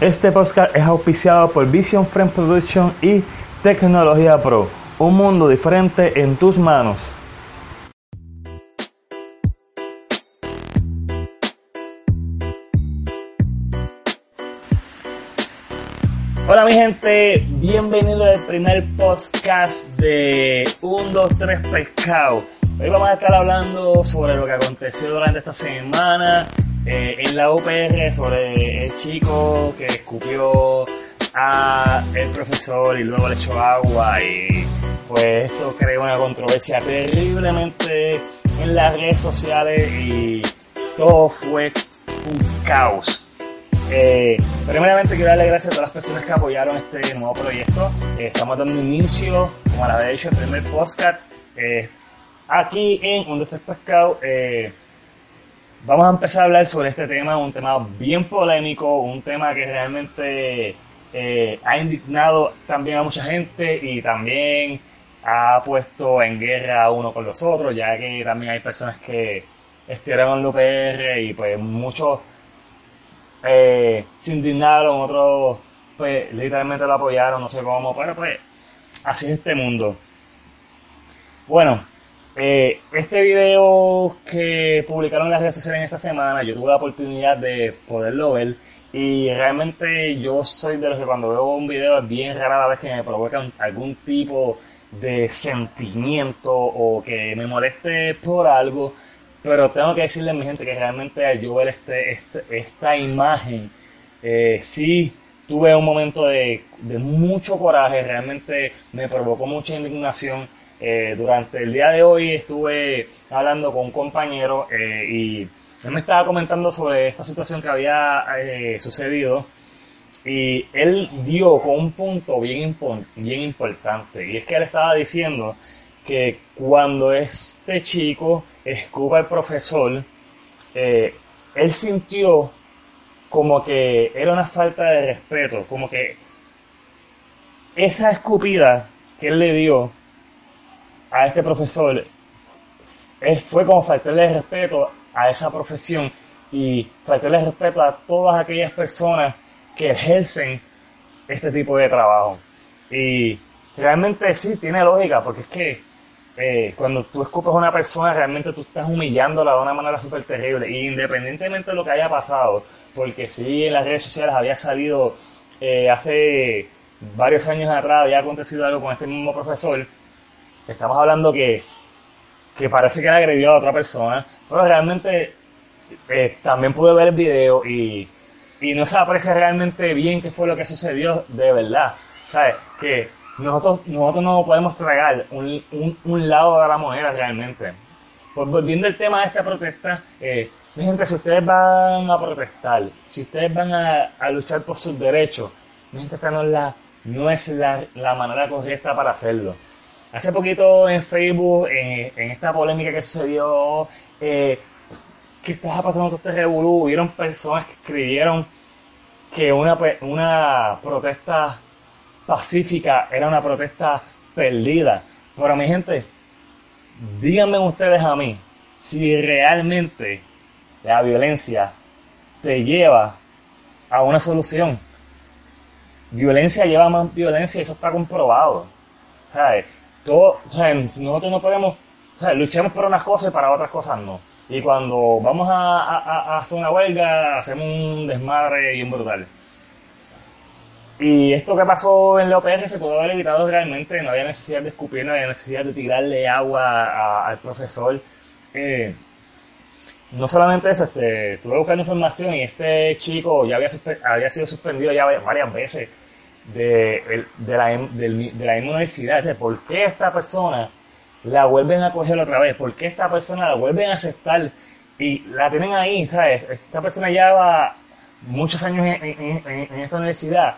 Este podcast es auspiciado por Vision Frame Production y Tecnología Pro. Un mundo diferente en tus manos. Hola mi gente, bienvenido al primer podcast de 1, 2, 3 Pescado. Hoy vamos a estar hablando sobre lo que aconteció durante esta semana eh, en la UPR, sobre el chico que escupió a el profesor y luego le echó agua y pues esto creó una controversia terriblemente en las redes sociales y todo fue un caos. Eh, primeramente quiero darle gracias a todas las personas que apoyaron este nuevo proyecto. Eh, estamos dando inicio, como la había dicho, el primer podcast. Eh, aquí en Un Pescado. Eh, vamos a empezar a hablar sobre este tema, un tema bien polémico, un tema que realmente eh, ha indignado también a mucha gente y también ha puesto en guerra uno con los otros, ya que también hay personas que estuvieron en el UPR y pues muchos eh, se indignaron, otros pues literalmente lo apoyaron, no sé cómo, pero pues así es este mundo. Bueno, eh, este video que publicaron en las redes sociales esta semana, yo tuve la oportunidad de poderlo ver y realmente yo soy de los que cuando veo un video es bien rara la vez que me provoca algún tipo de sentimiento o que me moleste por algo, pero tengo que decirle a mi gente que realmente al yo ver este, este- esta imagen, eh, sí tuve un momento de, mucho coraje, realmente me provocó mucha indignación. Eh, durante el día de hoy estuve hablando con un compañero eh, y él me estaba comentando sobre esta situación que había eh, sucedido y él dio con un punto bien, impo- bien importante y es que él estaba diciendo que cuando este chico escupa al profesor, él sintió como que era una falta de respeto, como que esa escupida que él le dio a este profesor es- fue como faltarle respeto a esa profesión y faltarle respeto a todas aquellas personas que ejercen este tipo de trabajo. Y realmente sí, tiene lógica, porque es que eh, cuando tú escupes a una persona, realmente tú estás humillándola de una manera súper terrible. Y independientemente de lo que haya pasado, porque sí en las redes sociales había salido eh, hace varios años atrás, había acontecido algo con este mismo profesor, estamos hablando que, que parece que él agredió a otra persona, pero realmente eh, también pude ver el video y, y no se aprecia realmente bien qué fue lo que sucedió de verdad. ¿Sabes? Que nosotros, nosotros no podemos tragar un, un, un lado de la moneda realmente. Pues volviendo al tema de esta protesta, eh, mi gente, si ustedes van a protestar, si ustedes van a, a luchar por sus derechos, mi gente, esta no es la, no es la, la manera correcta para hacerlo. Hace poquito en Facebook, en, esta polémica que sucedió, eh, ¿qué estaba pasando con este revolú? Hubieron personas que escribieron que una, una protesta pacífica era una protesta perdida. Pero mi gente, díganme ustedes a mí si realmente la violencia te lleva a una solución. Violencia lleva más violencia y eso está comprobado. ¿Sabes? Todo, sea, nosotros no podemos, o sea, luchamos por unas cosas y para otras cosas no. Y cuando vamos a, a- hacer una huelga, hacemos un desmadre bien brutal. Y esto que pasó en la OPR se pudo haber evitado realmente, no había necesidad de escupir, no había necesidad de tirarle agua a- al profesor. Eh, no solamente eso, este, estuve buscando información y este chico ya había, había sido suspendido ya va- varias veces de, de, la, del- de la misma universidad. Entonces, ¿Por qué esta persona la vuelven a coger otra vez? ¿Por qué esta persona la vuelven a aceptar y la tienen ahí? ¿sabes? Esta persona lleva muchos años en, en- en- en esta universidad.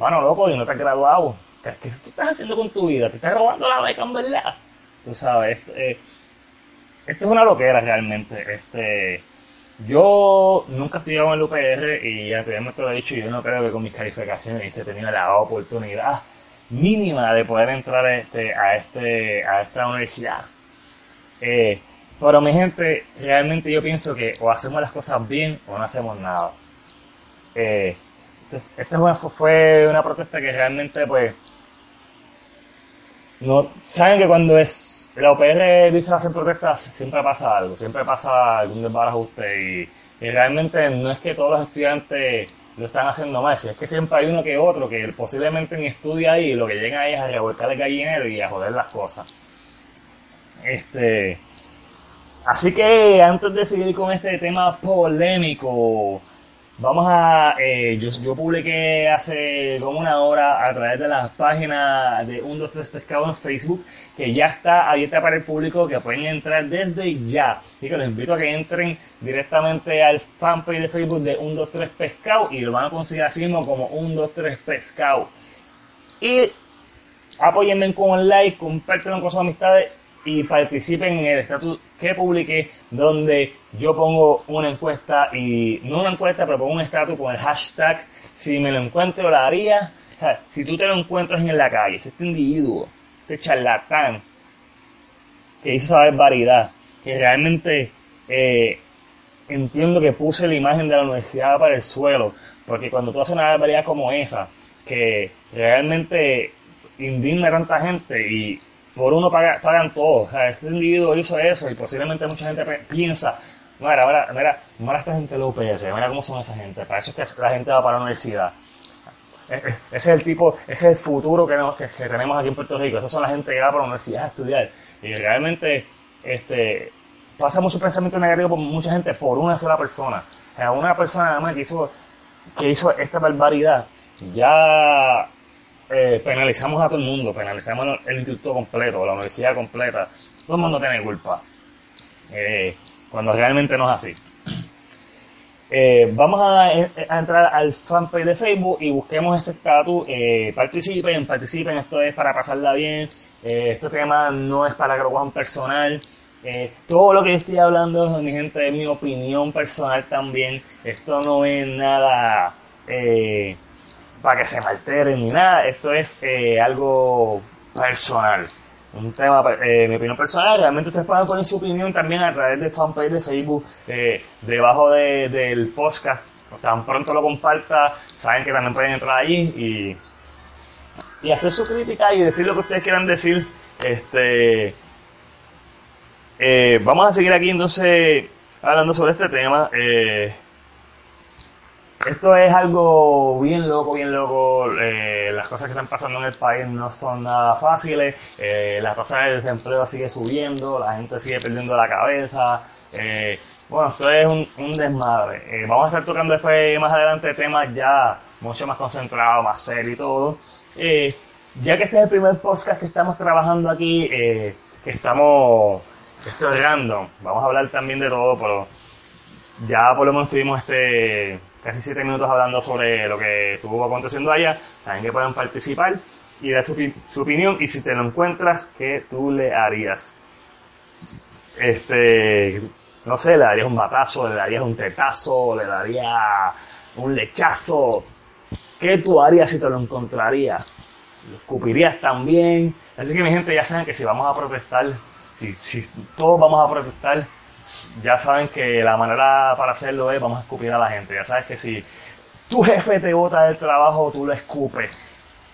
Mano, loco, y no te has graduado. ¿Qué, qué estás haciendo con tu vida? ¿Te estás robando la beca en verdad? Tú sabes, esto, eh, esto es una loquera realmente. Este, yo nunca he estudiado en el UPR y anteriormente lo he dicho, yo no creo que con mis calificaciones hubiese tenido la oportunidad mínima de poder entrar a, este, a, este, a esta universidad. Eh, pero mi gente, realmente yo pienso que o hacemos las cosas bien o no hacemos nada. Eh, esta fue una protesta que realmente, pues, no saben que cuando es la OPR dice hacer protestas siempre pasa algo, siempre pasa algún desbarajuste y, y realmente no es que todos los estudiantes lo están haciendo mal, es que siempre hay uno que otro que posiblemente ni estudia ahí lo que llega ahí es a revolcar el gallinero y a joder las cosas. Este, así que antes de seguir con este tema polémico, Vamos a, eh, yo, publiqué hace como una hora a través de las páginas de 1, 2, 3 Pescado en Facebook, que ya está abierta para el público, que pueden entrar desde ya. Así que los invito a que entren directamente al fanpage de Facebook de 1, 2, 3 Pescado y lo van a conseguir así mismo como 1, 2, 3 Pescado. Y apóyenme con un like, compártanlo con sus amistades y participen en el estatus que publiqué donde yo pongo una encuesta y no una encuesta pero pongo un estatus con el hashtag si me lo encuentro la haría. Si tú te lo encuentras en la calle este individuo este charlatán que hizo esa barbaridad que realmente eh, entiendo que puse la imagen de la universidad para el suelo porque cuando tú haces una barbaridad como esa que realmente indigna a tanta gente y por uno pagan todos. O sea, este individuo hizo eso y posiblemente mucha gente piensa, mira, ahora, mira, mira esta gente de UPS, mira cómo son esa gente. Para eso es que la gente va para la universidad. E, e, ese es el tipo, ese es el futuro que, que, tenemos aquí en Puerto Rico. Esas son la gente que va para la universidad a estudiar. Y realmente, este, pasa mucho pensamiento negativo por mucha gente por una sola persona. O sea, una persona nada más que hizo, que hizo esta barbaridad, ya eh, penalizamos a todo el mundo, penalizamos el instituto completo, la universidad completa, todo el mundo tiene culpa, eh, cuando realmente no es así. Eh, vamos a, entrar al fanpage de Facebook y busquemos ese estatus, participen, participen, esto es para pasarla bien, este tema no es para que lo cojan personal, todo lo que estoy hablando, mi gente, es mi opinión personal también. Esto no es nada eh, para que se me alteren ni nada. Esto es eh, algo personal. Un tema, eh, mi opinión personal. Realmente ustedes pueden poner su opinión también a través de fanpage de Facebook, eh, debajo de, del podcast. Tan pronto lo comparta, saben que también pueden entrar allí y, y hacer su crítica y decir lo que ustedes quieran decir. Este, eh, vamos a seguir aquí entonces hablando sobre este tema. Esto es algo bien loco, bien loco. Eh, las cosas que están pasando en el país no son nada fáciles. Eh, la tasa de desempleo sigue subiendo, la gente sigue perdiendo la cabeza. Eh, bueno, esto es un, desmadre. Eh, vamos a estar tocando después, más adelante, temas ya mucho más concentrados, más serios y todo. ya que este es el primer podcast que estamos trabajando aquí, que estamos, esto es random. Vamos a hablar también de todo, pero ya por lo menos tuvimos este casi 7 minutos hablando sobre lo que estuvo aconteciendo allá. Saben que pueden participar y dar su, opinión. Y si te lo encuentras, ¿qué tú le harías? Este, no sé, le darías un batazo, le darías un tetazo, le darías un lechazo. ¿Qué tú harías si te lo encontrarías? ¿Lo escupirías también? Así que mi gente ya saben que si vamos a protestar, si, si todos vamos a protestar, ya saben que la manera para hacerlo es vamos a escupir a la gente. Ya sabes que si tu jefe te bota del trabajo, tú lo escupes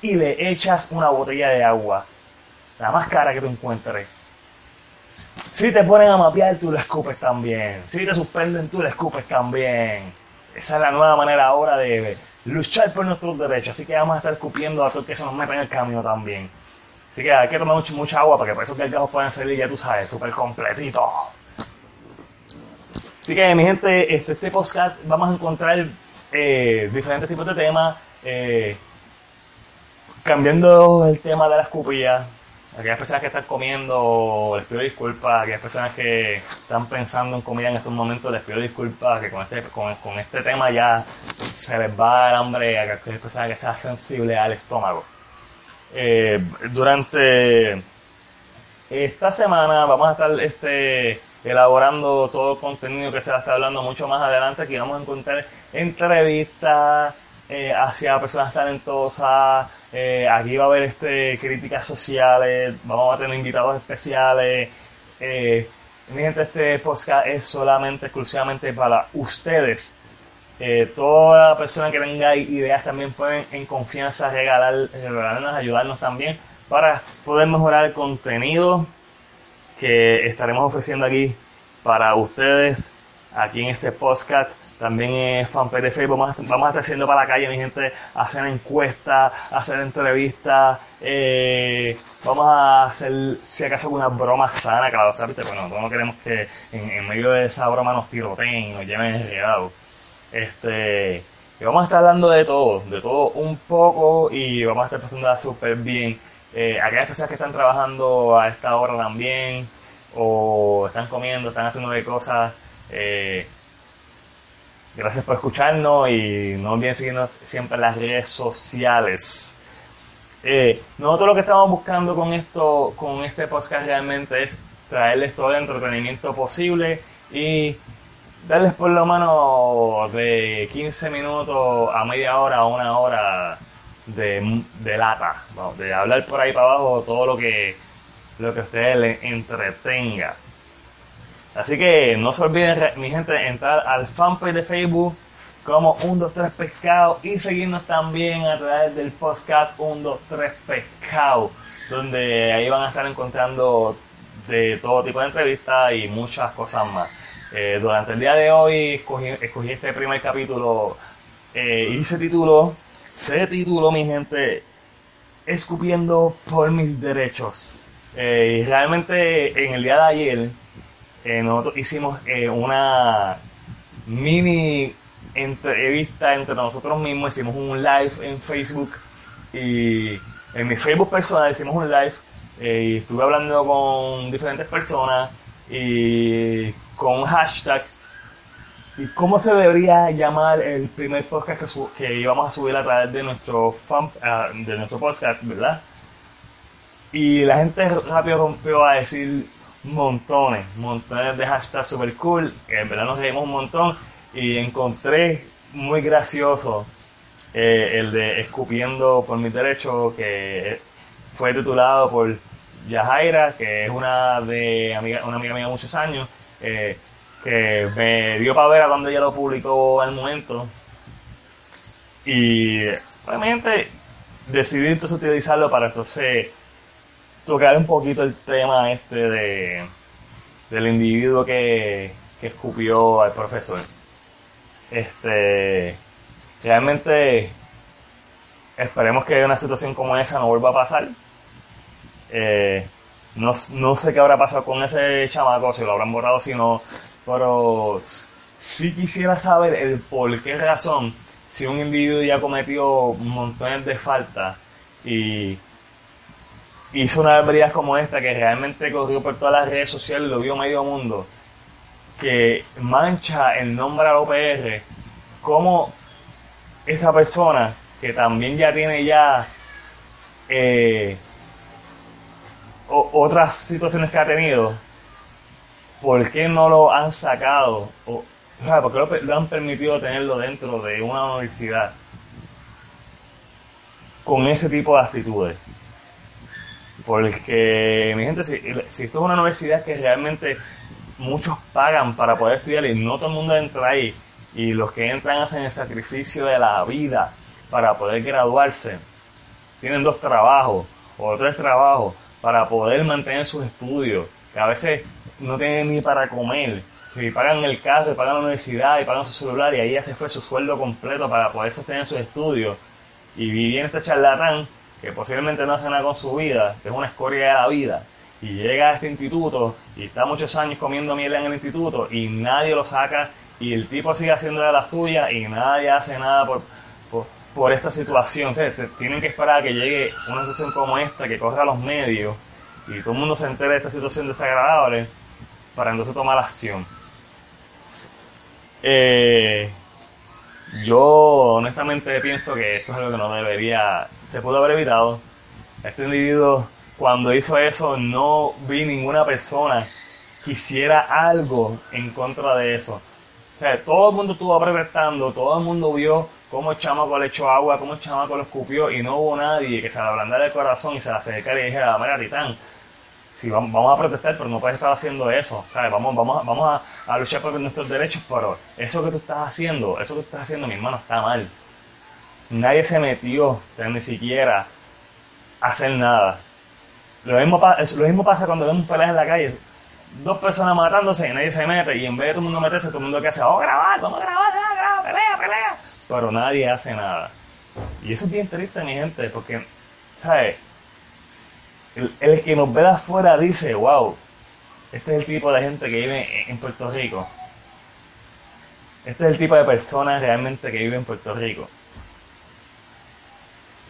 y le echas una botella de agua, la más cara que tú encuentres. Si te ponen a mapear, tú lo escupes también. Si te suspenden, tú lo escupes también. Esa es la nueva manera ahora de luchar por nuestros derechos. Así que vamos a estar escupiendo a todo el que se nos meta en el camino también. Así que hay que tomar mucha agua para que por esos gargajos puedan salir, ya tú sabes, súper completito. Así que, mi gente, este, este podcast vamos a encontrar eh, diferentes tipos de temas, eh, cambiando el tema de las cupillas. Aquellas personas que están comiendo, les pido disculpas. Aquellas personas que están pensando en comida en estos momentos, les pido disculpas. Que con este, con, este tema ya se les va el hambre a aquellas personas que sean sensibles al estómago. Eh, durante esta semana vamos a estar este elaborando todo el contenido que se va a estar hablando mucho más adelante. Aquí vamos a encontrar entrevistas eh, hacia personas talentosas. Eh, aquí va a haber este, críticas sociales. Vamos a tener invitados especiales. Eh, gente, este podcast es solamente, exclusivamente para ustedes. Eh, toda persona que tenga ideas también pueden en confianza regalar, regalarnos, ayudarnos también para poder mejorar el contenido que estaremos ofreciendo aquí para ustedes aquí en este podcast. También es fanpage de Facebook. Vamos a, estar haciendo para la calle, mi gente, hacer encuestas, hacer entrevistas. Eh, vamos a hacer, si acaso, alguna broma sana, claro, ¿sabes? Bueno, no queremos que en, medio de esa broma nos tiroteen nos lleven enredados. Este, y vamos a estar hablando de todo, de todo un poco y vamos a estar pasando súper bien. Eh, aquellas personas que están trabajando a esta hora también, o están comiendo, están haciendo de cosas, eh, gracias por escucharnos y no olviden seguirnos siempre en las redes sociales. Eh, nosotros lo que estamos buscando con esto, con este podcast realmente es traerles todo el entretenimiento posible y darles por lo menos de 15 minutos a media hora a una hora de, de lata, de hablar por ahí para abajo todo lo que lo que ustedes les entretenga. Así que no se olviden, mi gente, entrar al fanpage de Facebook como 123 Pescado y seguirnos también a través del podcast 123 Pescado, donde ahí van a estar encontrando de todo tipo de entrevistas y muchas cosas más. Eh, durante el día de hoy escogí, este primer capítulo eh, y se tituló, se tituló mi gente, Escupiendo por mis derechos. Eh, realmente en el día de ayer eh, nosotros hicimos eh, una mini entrevista entre nosotros mismos, hicimos un live en Facebook y en mi Facebook personal hicimos un live y estuve hablando con diferentes personas y con un hashtag y cómo se debería llamar el primer podcast que, íbamos a subir a través de nuestro fan, ah, de nuestro podcast, ¿verdad? Y la gente rápido rompió a decir montones, montones de hashtags super cool, que en verdad nos reímos un montón. Y encontré muy gracioso eh, el de Escupiendo por mis derechos, que fue titulado por Yajaira, que es una de amiga, una amiga mía de muchos años, eh, que me dio para ver a dónde ella lo publicó al momento. Y obviamente decidí entonces utilizarlo para entonces tocar un poquito el tema este de del individuo que, que escupió al profesor. Este, realmente esperemos que una situación como esa no vuelva a pasar. Eh, no, no, sé qué habrá pasado con ese chamaco, si lo habrán borrado, si no, pero sí quisiera saber el por qué razón, si un individuo ya cometió montones de faltas y hizo una barbaridad como esta que realmente corrió por todas las redes sociales, lo vio medio mundo, que mancha el nombre a la OPR, como esa persona que también ya tiene ya eh, otras situaciones que ha tenido, ¿por qué no lo han sacado? O, ¿Por qué lo, han permitido tenerlo dentro de una universidad con ese tipo de actitudes? Porque, mi gente, si esto es una universidad que realmente muchos pagan para poder estudiar y no todo el mundo entra ahí, y los que entran hacen el sacrificio de la vida para poder graduarse, tienen dos trabajos o tres trabajos para poder mantener sus estudios, que a veces no tienen ni para comer, y pagan el carro, y pagan la universidad, y pagan su celular, y ahí ya se fue su sueldo completo para poder sostener sus estudios, y viene este charlatán que posiblemente no hace nada con su vida, que es una escoria de la vida, y llega a este instituto y está muchos años comiendo miel en el instituto y nadie lo saca y el tipo sigue haciendo de la suya y nadie hace nada por, por, esta situación. tienen que esperar a que llegue una situación como esta, que corra a los medios y todo el mundo se entere de esta situación desagradable para entonces tomar acción. Eh, yo honestamente pienso que esto es algo que no debería, se pudo haber evitado. Este individuo, cuando hizo eso, no vi ninguna persona que hiciera algo en contra de eso. Todo el mundo estuvo protestando, todo el mundo vio cómo el chamaco le echó agua, cómo el chamaco lo escupió y no hubo nadie que se le ablandara el corazón y se le acercara y dijera, mira, Titán, sí, vamos, vamos a protestar, pero no puedes estar haciendo eso. Vamos, vamos, vamos a, luchar por nuestros derechos, pero eso que tú estás haciendo, eso que estás haciendo, mi hermano, está mal. Nadie se metió, ni siquiera, a hacer nada. Lo mismo, lo mismo pasa cuando vemos peleas en la calle. Dos personas matándose y nadie se mete. Y en vez de todo el mundo meterse, todo el mundo que hace, oh, grabar, vamos a grabar, grabar, pelea, pelea. Pero nadie hace nada. Y eso es bien triste, mi gente, porque, ¿sabes? El, que nos ve de afuera dice, wow, este es el tipo de gente que vive en Puerto Rico. Este es el tipo de personas realmente que vive en Puerto Rico.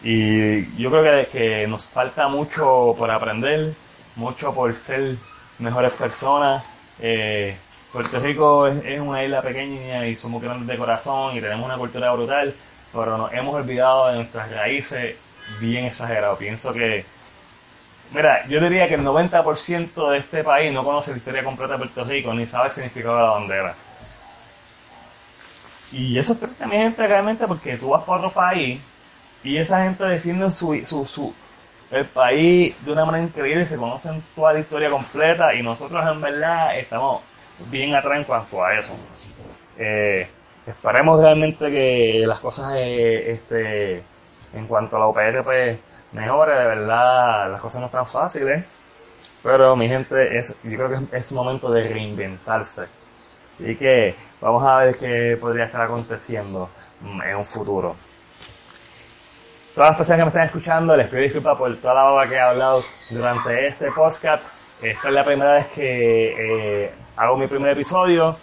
Y yo creo que nos falta mucho por aprender, mucho por ser mejores personas. Eh, Puerto Rico es, una isla pequeña y somos grandes de corazón y tenemos una cultura brutal, pero nos hemos olvidado de nuestras raíces bien exagerado. Pienso que, mira, yo diría que el 90% de este país no conoce la historia completa de Puerto Rico ni sabe el significado de la bandera. Y eso mi gente, realmente, porque tú vas por otro país y esa gente defiende su, su, su, el país de una manera increíble, se conocen toda la historia completa y nosotros en verdad estamos bien atrás en cuanto a eso. Eh, esperemos realmente que las cosas eh, este, en cuanto a la OPR pues mejore, de verdad las cosas no están fáciles, pero mi gente, es, yo creo que es, momento de reinventarse. Y que vamos a ver qué podría estar aconteciendo en un futuro. Todas las personas que me están escuchando, les pido disculpas por toda la baba que he hablado durante este podcast. Esta es la primera vez que eh, hago mi primer episodio.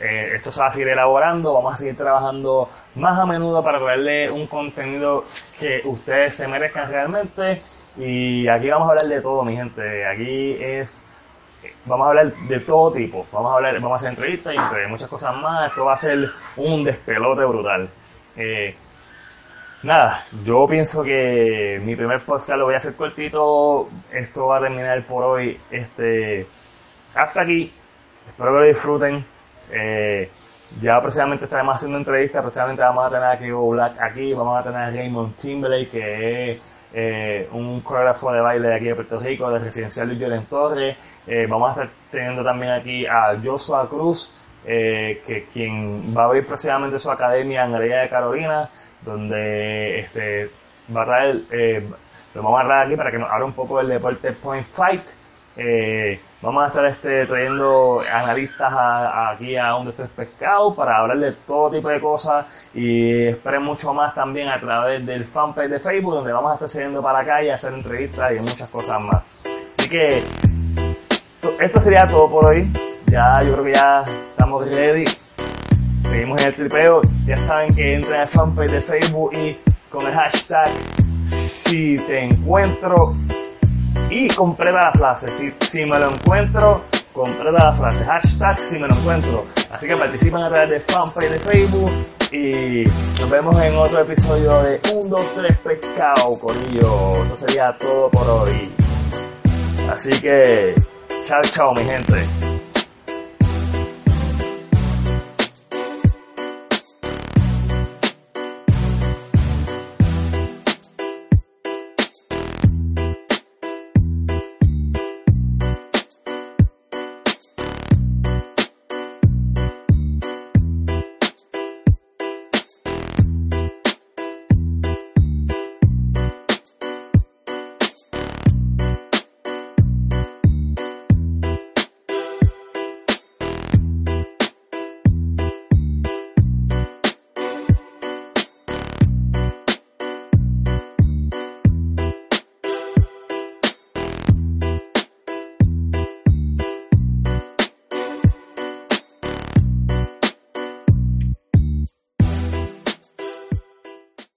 Eh, esto se va a seguir elaborando, vamos a seguir trabajando más a menudo para traerle un contenido que ustedes se merezcan realmente. Y aquí vamos a hablar de todo, mi gente. Aquí es vamos a hablar de todo tipo. Vamos a hablar, vamos a hacer entrevistas y entre muchas cosas más. Esto va a ser un despelote brutal. Eh, Nada, yo pienso que mi primer podcast lo voy a hacer cortito. Esto va a terminar por hoy. Este, hasta aquí. Espero que lo disfruten. Eh, ya precisamente estaremos haciendo entrevistas. Precisamente vamos a tener a Kiko Black aquí. Vamos a tener a Raymond Timberlake, que es eh, un coreógrafo de baile de aquí de Puerto Rico, de Residencial Luis Lloren Torres. Eh, vamos a estar teniendo también aquí a Joshua Cruz, que quien va a abrir precisamente su academia en la de Carolina donde este, va a traer, eh, lo vamos a traer aquí para que nos hable un poco del deporte Point Fight. Eh, vamos a estar este, trayendo analistas aquí a un de estos pescados para hablar de todo tipo de cosas y esperen mucho más también a través del fanpage de Facebook donde vamos a estar siguiendo para acá y hacer entrevistas y muchas cosas más. Así que esto sería todo por hoy. Ya yo creo que ya estamos ready Seguimos en el tripeo. Ya saben que entren al fanpage de Facebook y con el hashtag si te encuentro y completa la frase. Si, si me lo encuentro, completa la frase. Hashtag si me lo encuentro. Así que participen a través de fanpage de Facebook y nos vemos en otro episodio de 1, 2, 3 Pescado, Corillo. Esto sería todo por hoy. Así que, chao, chao, mi gente.